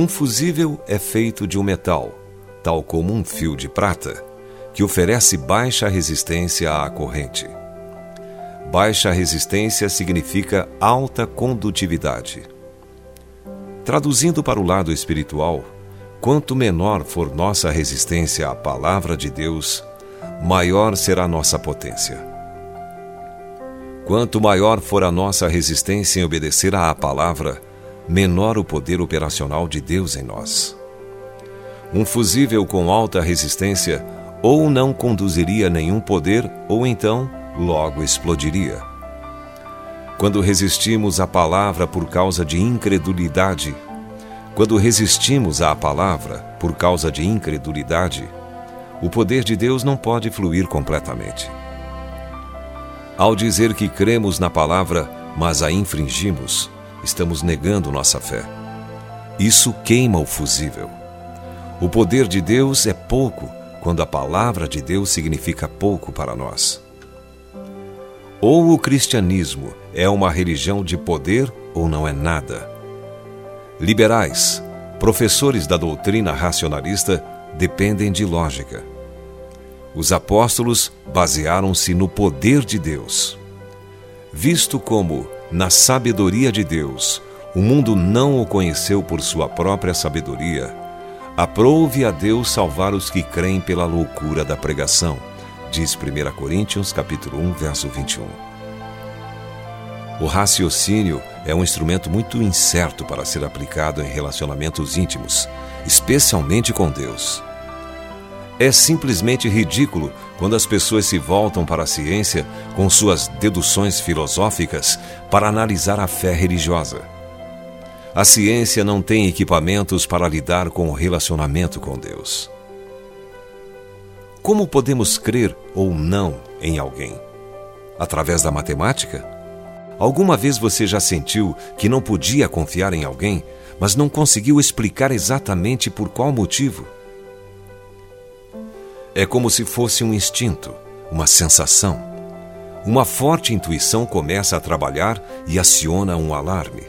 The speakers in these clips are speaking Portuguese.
Um fusível é feito de um metal, tal como um fio de prata, que oferece baixa resistência à corrente. Baixa resistência significa alta condutividade. Traduzindo para o lado espiritual, quanto menor for nossa resistência à palavra de Deus, maior será nossa potência. Quanto maior for a nossa resistência em obedecer à palavra, menor o poder operacional de Deus em nós. Um fusível com alta resistência ou não conduziria nenhum poder, ou então logo explodiria. Quando resistimos à palavra por causa de incredulidade, quando resistimos à palavra por causa de incredulidade, o poder de Deus não pode fluir completamente. Ao dizer que cremos na palavra, mas a infringimos, estamos negando nossa fé. Isso queima o fusível. O poder de Deus é pouco quando a palavra de Deus significa pouco para nós. Ou o cristianismo é uma religião de poder ou não é nada. Liberais, professores da doutrina racionalista, dependem de lógica. Os apóstolos basearam-se no poder de Deus. Visto como, na sabedoria de Deus, o mundo não o conheceu por sua própria sabedoria, aprove a Deus salvar os que creem pela loucura da pregação, diz 1 Coríntios capítulo 1, verso 21. O raciocínio é um instrumento muito incerto para ser aplicado em relacionamentos íntimos, especialmente com Deus. É simplesmente ridículo quando as pessoas se voltam para a ciência com suas deduções filosóficas para analisar a fé religiosa. A ciência não tem equipamentos para lidar com o relacionamento com Deus. Como podemos crer ou não em alguém? Através da matemática? Alguma vez você já sentiu que não podia confiar em alguém, mas não conseguiu explicar exatamente por qual motivo? É como se fosse um instinto, uma sensação. Uma forte intuição começa a trabalhar e aciona um alarme.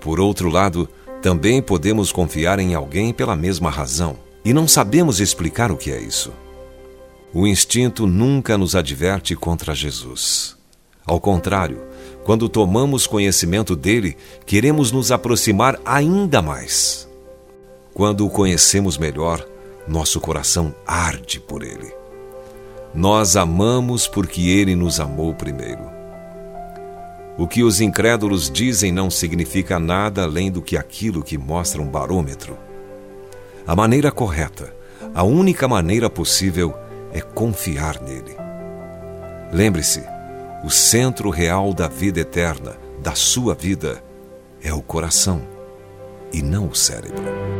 Por outro lado, também podemos confiar em alguém pela mesma razão e não sabemos explicar o que é isso. O instinto nunca nos adverte contra Jesus. Ao contrário, quando tomamos conhecimento dele, queremos nos aproximar ainda mais. Quando o conhecemos melhor, nosso coração arde por Ele. Nós amamos porque Ele nos amou primeiro. O que os incrédulos dizem não significa nada além do que aquilo que mostra um barômetro. A maneira correta, a única maneira possível, é confiar nele. Lembre-se, o centro real da vida eterna, da sua vida, é o coração e não o cérebro.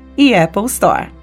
e Apple Store.